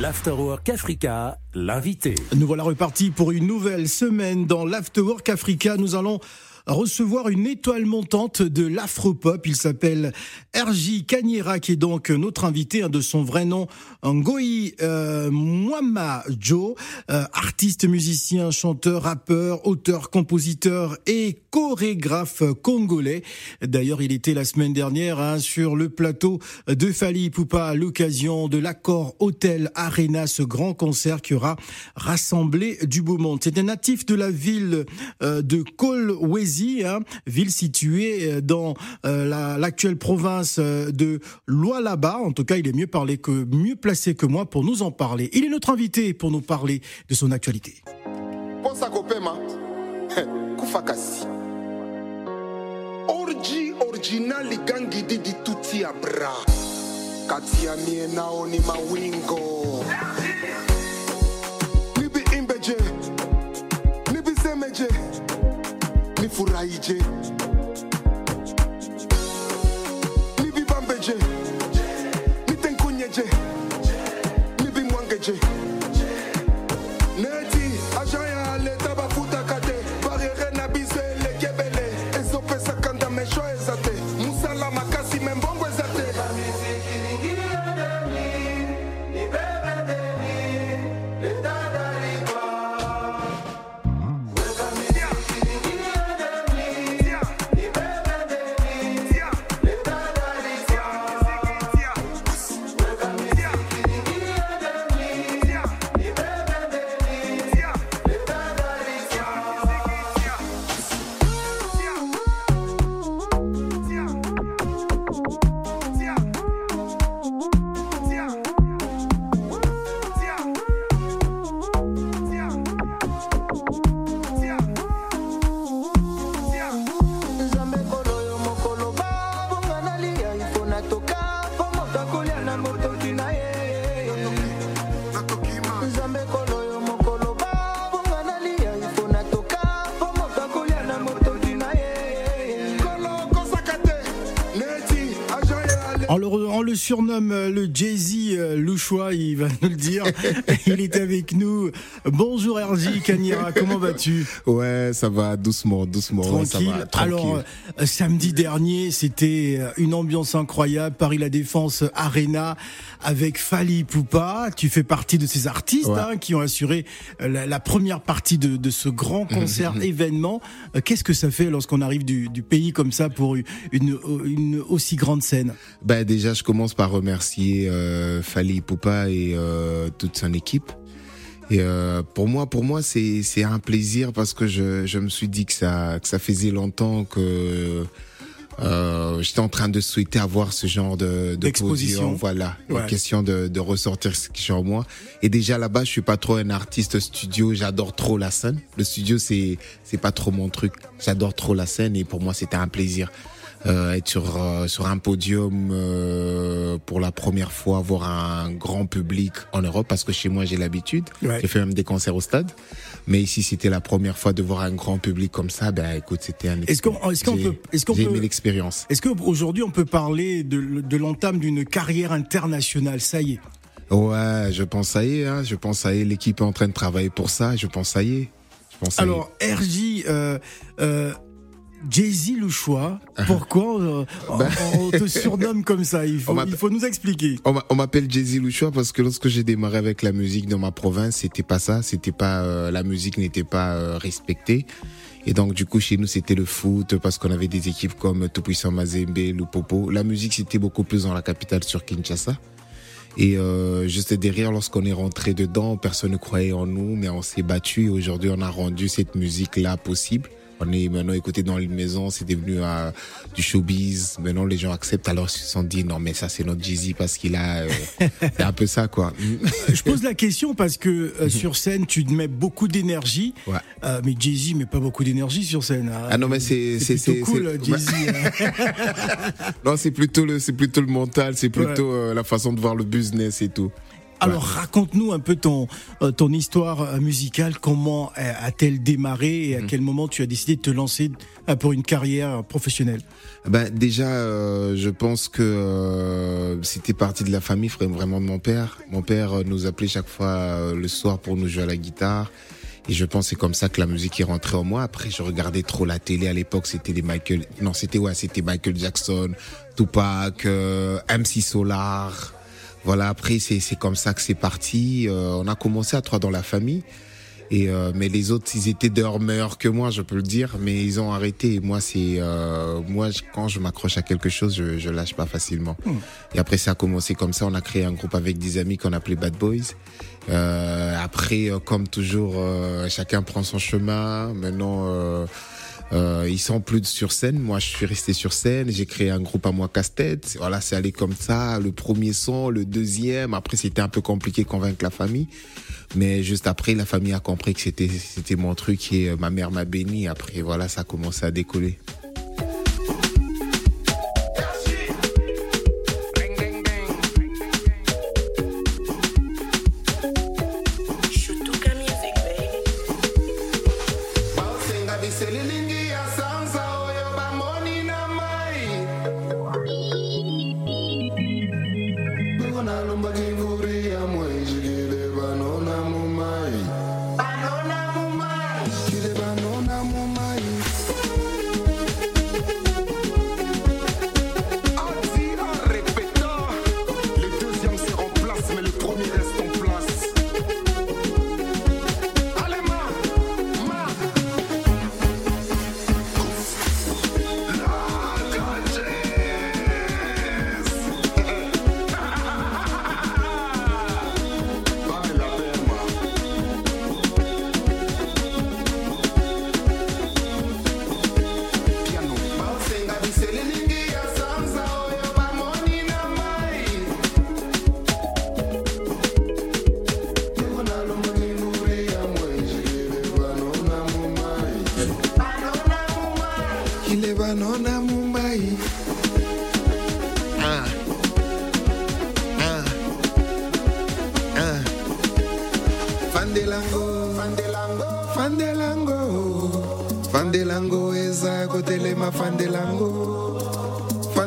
L'Afterwork Africa, l'invité. Nous voilà repartis pour une nouvelle semaine dans l'Afterwork Africa. Nous allons recevoir une étoile montante de l'afropop. Il s'appelle RJ Kanyera, qui est donc notre invité hein, de son vrai nom, Ngoyi euh, Joe, euh, artiste, musicien, chanteur, rappeur, auteur, compositeur et chorégraphe congolais. D'ailleurs, il était la semaine dernière hein, sur le plateau de Fali Poupa à l'occasion de l'accord Hotel Arena, ce grand concert qui aura rassemblé du beau monde. C'est un natif de la ville euh, de Kolwezi Hein, ville située euh, dans euh, l'actuelle province euh, de Lualaba. En tout cas, il est mieux, parlé que, mieux placé que moi pour nous en parler. Il est notre invité pour nous parler de son actualité. Orji original gangi didi tuti abra kati ya mie nao ni mawingo nibi imbeje furahiyecek surnomme euh, le Jay-Z euh, Louchois, il va nous le dire. il est avec nous. Bonjour RJ Kanyera, comment vas-tu? Ouais, ça va doucement, doucement. Ça Tranquille. va, tranquille. Alors, euh, samedi dernier, c'était une ambiance incroyable. Paris La Défense Arena avec Fali Poupa. Tu fais partie de ces artistes Ouais. hein, qui ont assuré la, la première partie de, de ce grand concert événement. Qu'est-ce que ça fait lorsqu'on arrive du, du pays comme ça pour une, une aussi grande scène? Ben déjà, je commence par remercier euh, Fali Poupa et euh, toute son équipe. Et euh, pour moi, pour moi, c'est c'est un plaisir parce que je je me suis dit que ça que ça faisait longtemps que euh, j'étais en train de souhaiter avoir ce genre de, de voilà, Ouais. une question de de ressortir ce qui est en moi. Et déjà là-bas, je suis pas trop un artiste studio. J'adore trop la scène. Le studio, c'est c'est pas trop mon truc. J'adore trop la scène et pour moi, c'était un plaisir euh, être sur euh, sur un podium pour la première fois, voir un grand public en Europe parce que chez moi j'ai l'habitude. Ouais. J'ai fait même des concerts au stade, mais ici c'était la première fois de voir un grand public comme ça. Ben écoute, c'était un. Est-ce qu'on- est-ce qu'on peut- est-ce qu'on j'ai aimé l'expérience. Est-ce qu'aujourd'hui on peut parler de, de l'entame d'une carrière internationale? Ça y est. Ouais, je pense ça y est. Hein, je pense ça y est. L'équipe est en train de travailler pour ça. Je pense ça y est. Je pense ça y est. Alors, RJ, euh, euh, Jay-Z Louchois, pourquoi euh, on- on te surnomme comme ça? Il faut, il nous expliquer. On m'a- on m'appelle Jay-Z Louchois parce que lorsque j'ai démarré avec la musique dans ma province, c'était pas ça, c'était pas euh, la musique n'était pas euh, respectée. Et donc du coup chez nous c'était le foot parce qu'on avait des équipes comme Tout Puissant Mazembe, Lupopo. La musique c'était beaucoup plus dans la capitale sur Kinshasa. Et euh, juste derrière, lorsqu'on est rentré dedans, personne ne croyait en nous, mais on s'est battu et aujourd'hui on a rendu cette musique-là possible. On est maintenant écouté dans les maisons, c'est devenu euh, du showbiz. Maintenant, les gens acceptent. Alors, ils se sont dit, non, mais ça, c'est notre Jay-Z parce qu'il a... euh, c'est un peu ça, quoi. Je pose la question parce que euh, sur scène, tu te mets beaucoup d'énergie. Ouais. Euh, mais Jay-Z met pas beaucoup d'énergie sur scène. hein. Ah non, mais c'est... c'est cool, Jay-Z. hein. Non, c'est plutôt le, plutôt le mental, c'est plutôt euh, la façon de voir le business et tout. Alors raconte-nous un peu ton euh, ton histoire euh, musicale. Comment euh, a-t-elle démarré et à Mhm. quel moment tu as décidé de te lancer pour une carrière professionnelle? Ben déjà, euh, je pense que euh, c'était parti de la famille, vra- vraiment de mon père. Mon père nous appelait chaque fois euh, le soir pour nous jouer à la guitare. Et je pense que c'est comme ça que la musique est rentrée en moi. Après, je regardais trop la télé. À l'époque, c'était des Michael, non, c'était ouais, c'était Michael Jackson, Tupac, MC Solar. Voilà. Après, c'est c'est comme ça que c'est parti. Euh, on a commencé à trois dans la famille. Et euh, mais les autres, ils étaient dehors meilleurs que moi, je peux le dire, mais ils ont arrêté. Et moi, c'est euh, moi je- quand je m'accroche à quelque chose, je, je lâche pas facilement. Et après, ça a commencé comme ça. On a créé un groupe avec des amis qu'on appelait Bad Boys. Euh, après, euh, comme toujours, euh, chacun prend son chemin. Maintenant. Euh, ils sont plus sur scène. Moi, je suis resté sur scène. J'ai créé un groupe à moi casse-tête. Voilà, c'est allé comme ça. Le premier son, le deuxième. Après, c'était un peu compliqué de convaincre la famille. Mais juste après, la famille a compris que c'était c'était mon truc et euh, ma mère m'a béni. Après, voilà, ça a commencé à décoller.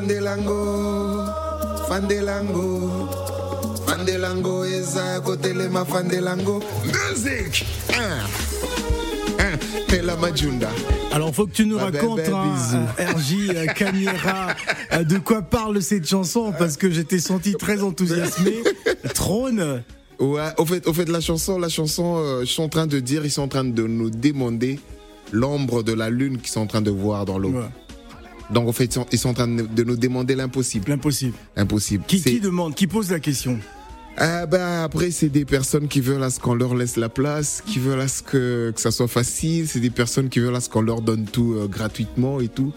Fandelango fandelango fandelango eza kotelema fandelango music. Pela Majunda. Alors faut que tu nous Ah, ben, racontes, ben, hein, euh, RJ euh, Camera, euh, de quoi parle cette chanson? Parce que j'étais senti très enthousiasmé. Trône. Ouais, au fait, au fait, la chanson, la chanson, euh, ils sont en train de dire, ils sont en train de nous demander l'ombre de la lune qu'ils sont en train de voir dans l'eau. Ouais, Donc, au fait, ils sont, ils sont en train de nous demander l'impossible. L'impossible. Impossible. Qui, C'est- qui demande, qui pose la question Ah bah après c'est des personnes qui veulent à ce qu'on leur laisse la place, qui veulent à ce que, que ça soit facile, c'est des personnes qui veulent à ce qu'on leur donne tout euh, gratuitement et tout.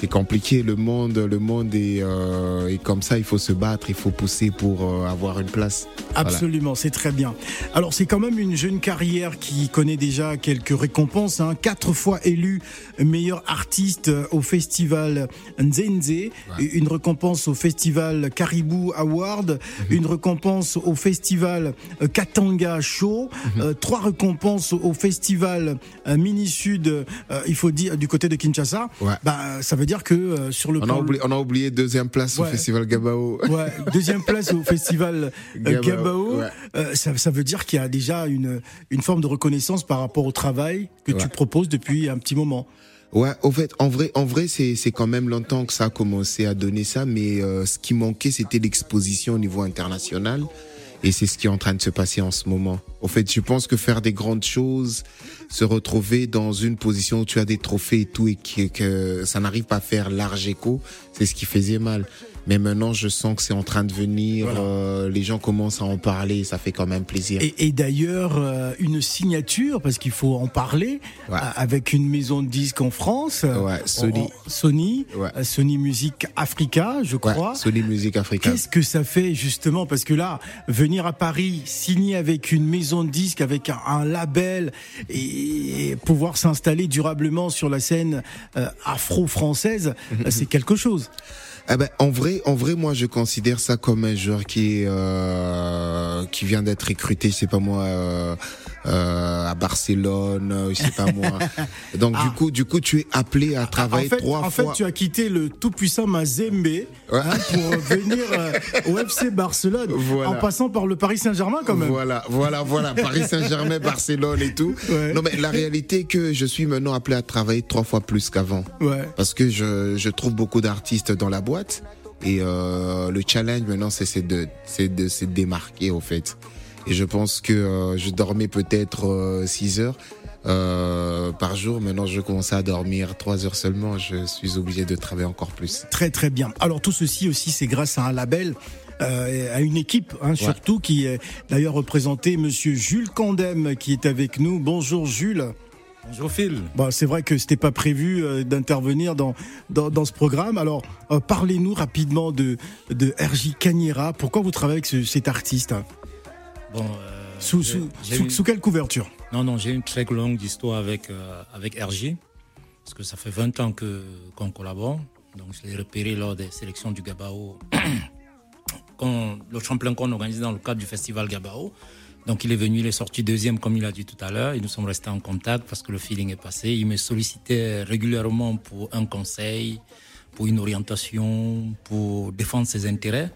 C'est compliqué le monde, le monde est, euh, est comme ça, il faut se battre, il faut pousser pour euh, avoir une place. Voilà. Absolument, c'est très bien. Alors c'est quand même une jeune carrière qui connaît déjà quelques récompenses. Hein. Quatre fois élu meilleur artiste au festival Nzenze, une récompense au festival Caribou Award, Mhm. une récompense au festival euh, Katanga Show, Mhm. euh, trois récompenses au festival euh, Mini Sud, euh, il faut dire du côté de Kinshasa. Ouais. Bah ça veut dire que euh, sur le On a, oublié, on a oublié deuxième place Ouais. au festival Gabao. Ouais, deuxième place au festival euh, Gabao, Gabao. ouais. Euh, ça, ça veut dire qu'il y a déjà une, une forme de reconnaissance par rapport au travail que tu proposes depuis un petit moment. Ouais, au fait, en vrai, en vrai, c'est c'est quand même longtemps que ça a commencé à donner ça, mais euh, ce qui manquait, c'était l'exposition au niveau international, et c'est ce qui est en train de se passer en ce moment. Au fait, je pense que faire des grandes choses, se retrouver dans une position où tu as des trophées et tout, et que, que ça n'arrive pas à faire large écho, c'est ce qui faisait mal. Mais maintenant, je sens que c'est en train de venir, Voilà. euh, les gens commencent à en parler, ça fait quand même plaisir. Et, et d'ailleurs, euh, une signature, parce qu'il faut en parler, Ouais. euh, avec une maison de disques en France. euh, Ouais, Sony. en- Sony, Ouais. euh, Sony Music Africa, je Ouais, crois. Sony Music Africa. Qu'est-ce que ça fait justement Parce que là, venir à Paris, signer avec une maison de disques, avec un, un label et, et pouvoir s'installer durablement sur la scène euh, afro-française, c'est quelque chose. Ah ben, en vrai, en vrai, moi, je considère ça comme un joueur qui euh, qui vient d'être recruté, sais pas moi, euh, à Barcelone, euh, je sais pas moi. Donc du coup, du coup, tu es appelé à Ah. En travailler fait, trois en fois. fait, tu as quitté le tout-puissant Mazembe hein, pour venir euh, au FC Barcelone, Voilà. en passant par le Paris Saint-Germain quand même. Voilà, voilà, voilà. Paris Saint-Germain, Barcelone et tout. Ouais. Non, mais la réalité est que je suis maintenant appelé à travailler trois fois plus qu'avant. Ouais. Parce que je, je trouve beaucoup d'artistes dans la boîte. Et euh, le challenge maintenant, c'est de, de se démarquer, au fait. Et je pense que euh, je dormais peut-être 6 heures euh, par jour. Maintenant, je commence à dormir 3 heures seulement. Je suis obligé de travailler encore plus. Très très bien. Alors tout ceci aussi, c'est grâce à un label. euh, à une équipe hein, surtout qui est d'ailleurs représenté Monsieur Jules Candem qui est avec nous. Bonjour Jules. Bonjour Phil. Bon, c'est vrai que c'était pas prévu euh, d'intervenir dans, dans dans ce programme. Alors euh, parlez-nous rapidement de de RJ Cagnera. Pourquoi vous travaillez avec ce- cet artiste hein? Bon, euh, sous, j'ai- sous, j'ai sous, une- sous quelle couverture Non, non, j'ai une très longue histoire avec, euh, avec RJ, parce que ça fait 20 ans que, qu'on collabore. Donc, je l'ai repéré lors des sélections du Gabao, quand, le tremplin qu'on organisait dans le cadre du festival Gabao. Donc, il est venu, il est sorti deuxième, comme il a dit tout à l'heure, et nous sommes restés en contact parce que le feeling est passé. Il me sollicitait régulièrement pour un conseil, pour une orientation, pour défendre ses intérêts.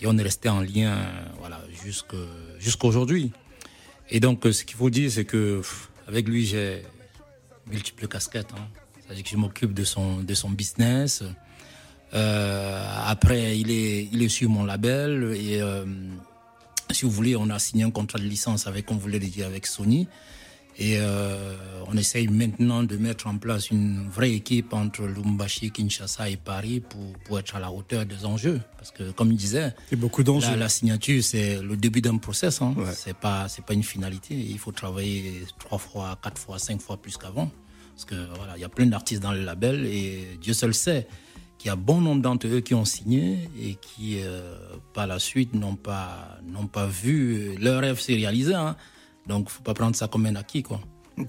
Et on est resté en lien, euh, voilà, jusqu'à aujourd'hui. Et donc, euh, ce qu'il faut dire, c'est que avec lui, j'ai multiples casquettes. Hein. C'est-à-dire que je m'occupe de son, de son business. Euh, après, il est, il est sur mon label. Et si vous voulez, on a signé un contrat de licence avec, on voulait dire, avec Sony. Et euh, on essaye maintenant de mettre en place une vraie équipe entre Lumbashi, Kinshasa et Paris pour, pour être à la hauteur des enjeux. Parce que, comme il disait, Et beaucoup d'enjeux. la, la signature, c'est le début d'un process. Hein. Ouais. C'est pas, c'est pas une finalité. Il faut travailler trois fois, quatre fois, cinq fois plus qu'avant. Parce que voilà, il y a plein d'artistes dans le label et Dieu seul sait qu'il y a bon nombre d'entre eux qui ont signé et qui, euh, par la suite, n'ont pas, n'ont pas vu leur rêve se réaliser. Hein. Donc, faut pas prendre ça comme un acquis, quoi.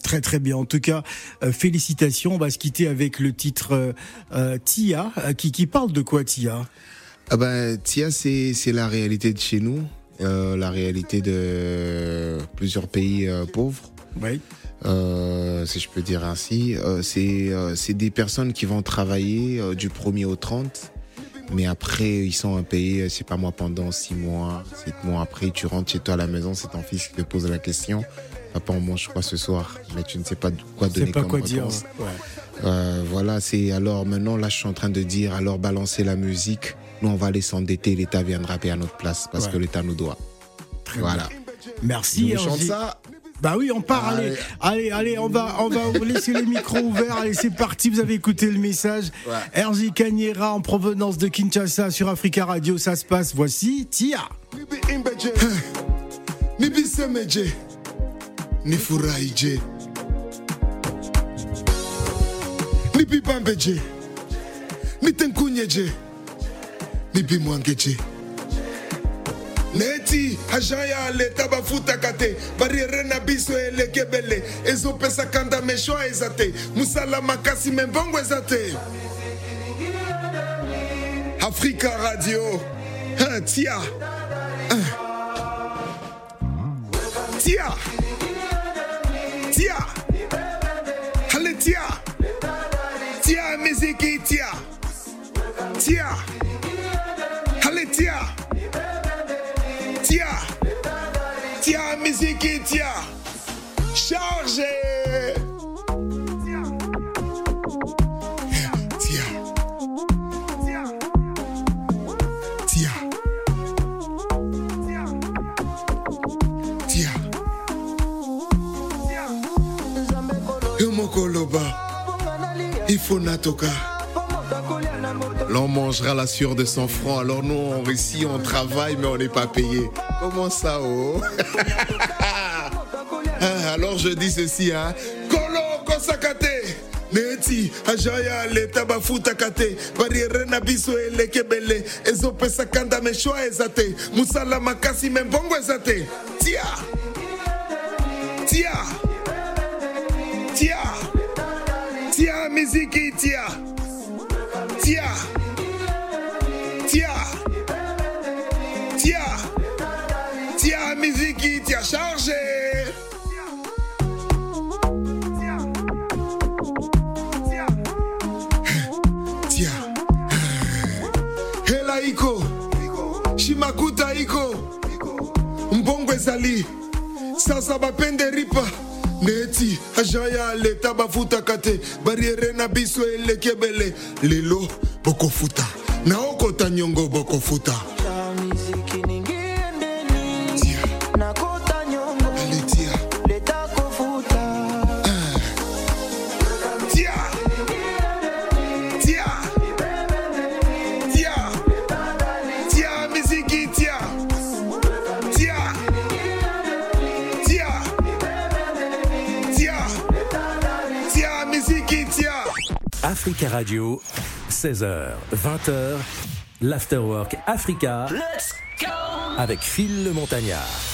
Très très bien. En tout cas, euh, félicitations. On va se quitter avec le titre euh, euh, Tia, euh, qui, qui parle de quoi Tia? Ah ben, Tia, c'est c'est la réalité de chez nous, euh, la réalité de plusieurs pays euh, pauvres. Oui. euh, si je peux dire ainsi. Euh, c'est euh, c'est des personnes qui vont travailler euh, du 1er au 30, mais après ils sont payés, euh, je sais pas moi, pendant 6 mois, 7 mois après, tu rentres chez toi à la maison, c'est ton fils qui te pose la question. Papa, on mange quoi ce soir? Mais tu ne sais pas quoi donner pas comme quoi dire. ouais. Euh, voilà, c'est alors maintenant là, je suis en train de dire alors balancer la musique. Nous, on va aller s'endetter, l'État viendra payer à notre place parce Ouais. que l'État nous doit. Très voilà. Merci. Je chante ça. Bah oui, on part. Allez, allez, allez, on va, on va laisser les micros ouverts. Allez, c'est parti. Vous avez écouté le message. RJ Cagnera en provenance de Kinshasa sur Africa Radio. Ça se passe. Voici Tia. Neti agent ya leta bafutaka te bariere na biso elekebele ezopesa kanda meshwa eza te. Mosala makasi me mbongo eza te. Afrika radio. Hein, tia. Hein. tia tia miziki tia. Charge tia. Tia. Tia tia yo mokoloba ifo natoka. L'on mangera la sueur de son front. Alors nous, on réussit, on travaille, mais on n'est pas payé. Comment ça, oh? Alors je dis ceci, hein. Kolo Kosakate. neti ajaya leta bafuta kate. Bariere na biso eleke bele ezopesaka ndame shwa eza te. Mosala makasi me mbongo tia! Tia! Tia! Tia miziki tia! Tia! Tia! Tia! Tia miziki tia charge! Sasa bapende ripa. Neti agent ya leta bafutaka te. Bariere na biso eleki ebele lelo bokofuta. Naokota nyongo bokofuta Africa Radio, 16h, 20h, l'Afterwork Africa. Avec Phil le Montagnard.